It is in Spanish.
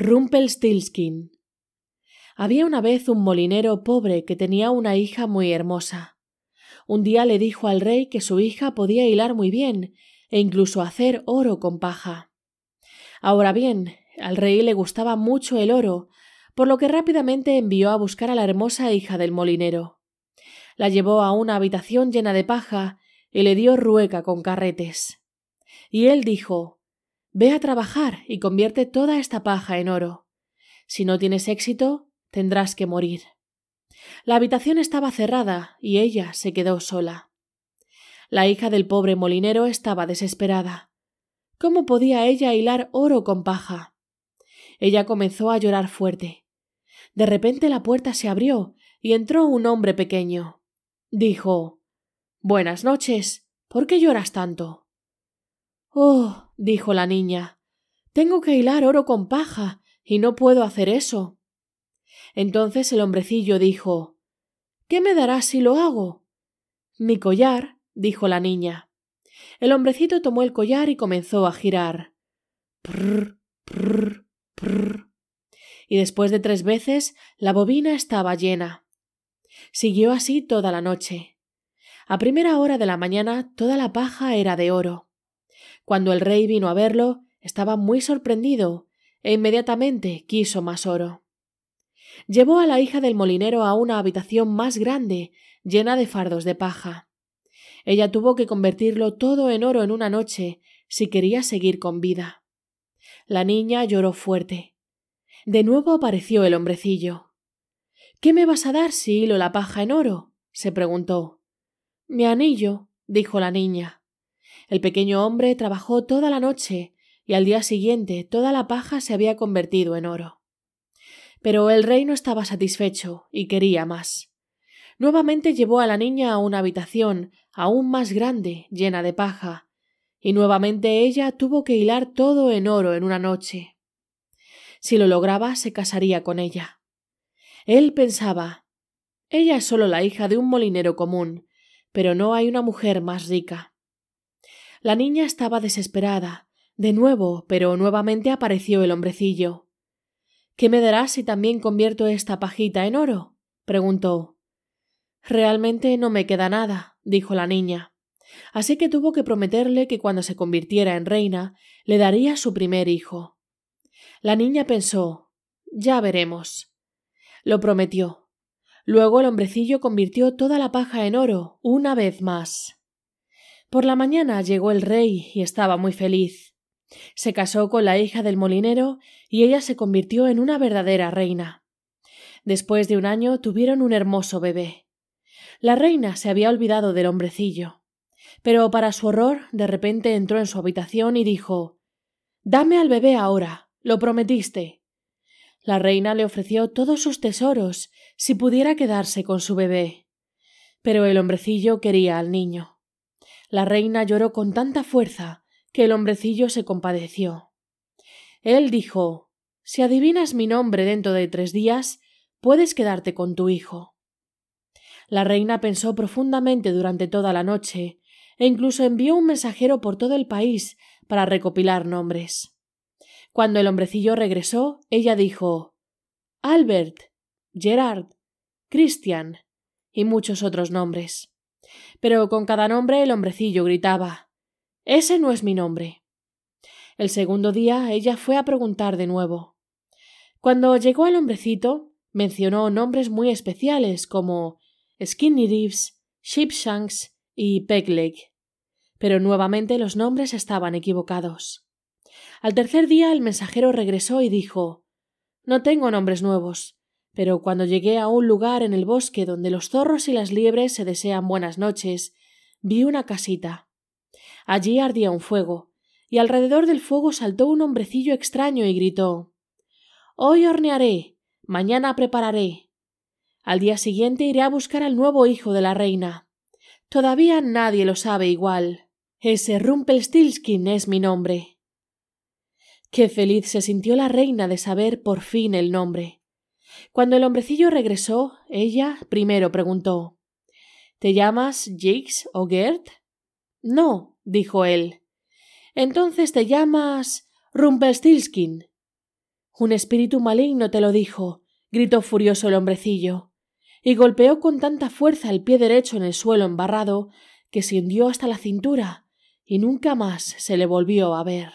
Rumpelstiltskin. Había una vez un molinero pobre que tenía una hija muy hermosa. Un día le dijo al rey que su hija podía hilar muy bien e incluso hacer oro con paja. Ahora bien, al rey le gustaba mucho el oro, por lo que rápidamente envió a buscar a la hermosa hija del molinero. La llevó a una habitación llena de paja y le dio rueca con carretes. Y él dijo Ve a trabajar y convierte toda esta paja en oro. Si no tienes éxito, tendrás que morir. La habitación estaba cerrada y ella se quedó sola. La hija del pobre molinero estaba desesperada. ¿Cómo podía ella hilar oro con paja? Ella comenzó a llorar fuerte. De repente la puerta se abrió y entró un hombre pequeño. Dijo Buenas noches. ¿Por qué lloras tanto? Oh, dijo la niña, tengo que hilar oro con paja, y no puedo hacer eso. Entonces el hombrecillo dijo ¿Qué me darás si lo hago? Mi collar, dijo la niña. El hombrecito tomó el collar y comenzó a girar. Prr, prr, prr. Y después de tres veces la bobina estaba llena. Siguió así toda la noche. A primera hora de la mañana toda la paja era de oro. Cuando el rey vino a verlo, estaba muy sorprendido e inmediatamente quiso más oro. Llevó a la hija del molinero a una habitación más grande, llena de fardos de paja. Ella tuvo que convertirlo todo en oro en una noche si quería seguir con vida. La niña lloró fuerte. De nuevo apareció el hombrecillo. ¿Qué me vas a dar si hilo la paja en oro? se preguntó. Mi anillo, dijo la niña. El pequeño hombre trabajó toda la noche y al día siguiente toda la paja se había convertido en oro. Pero el rey no estaba satisfecho y quería más. Nuevamente llevó a la niña a una habitación aún más grande, llena de paja, y nuevamente ella tuvo que hilar todo en oro en una noche. Si lo lograba, se casaría con ella. Él pensaba ella es solo la hija de un molinero común, pero no hay una mujer más rica. La niña estaba desesperada. De nuevo, pero nuevamente apareció el hombrecillo. ¿Qué me darás si también convierto esta pajita en oro? preguntó. Realmente no me queda nada, dijo la niña. Así que tuvo que prometerle que cuando se convirtiera en reina le daría su primer hijo. La niña pensó ya veremos. Lo prometió. Luego el hombrecillo convirtió toda la paja en oro, una vez más. Por la mañana llegó el rey y estaba muy feliz. Se casó con la hija del molinero y ella se convirtió en una verdadera reina. Después de un año tuvieron un hermoso bebé. La reina se había olvidado del hombrecillo. Pero para su horror, de repente entró en su habitación y dijo Dame al bebé ahora. Lo prometiste. La reina le ofreció todos sus tesoros si pudiera quedarse con su bebé. Pero el hombrecillo quería al niño. La reina lloró con tanta fuerza que el hombrecillo se compadeció. Él dijo Si adivinas mi nombre dentro de tres días, puedes quedarte con tu hijo. La reina pensó profundamente durante toda la noche e incluso envió un mensajero por todo el país para recopilar nombres. Cuando el hombrecillo regresó, ella dijo Albert, Gerard, Christian y muchos otros nombres pero con cada nombre el hombrecillo gritaba Ese no es mi nombre. El segundo día ella fue a preguntar de nuevo. Cuando llegó el hombrecito, mencionó nombres muy especiales como Skinny Reeves, Sheepshanks y Pegleg. Pero nuevamente los nombres estaban equivocados. Al tercer día el mensajero regresó y dijo No tengo nombres nuevos pero cuando llegué a un lugar en el bosque donde los zorros y las liebres se desean buenas noches, vi una casita. Allí ardía un fuego, y alrededor del fuego saltó un hombrecillo extraño y gritó Hoy hornearé, mañana prepararé. Al día siguiente iré a buscar al nuevo hijo de la reina. Todavía nadie lo sabe igual. Ese Rumpelstiltskin es mi nombre. Qué feliz se sintió la reina de saber por fin el nombre. Cuando el hombrecillo regresó, ella primero preguntó ¿Te llamas Jakes o Gert? No, dijo él. Entonces te llamas Rumpelstiltskin. Un espíritu maligno te lo dijo, gritó furioso el hombrecillo, y golpeó con tanta fuerza el pie derecho en el suelo embarrado que se hundió hasta la cintura y nunca más se le volvió a ver.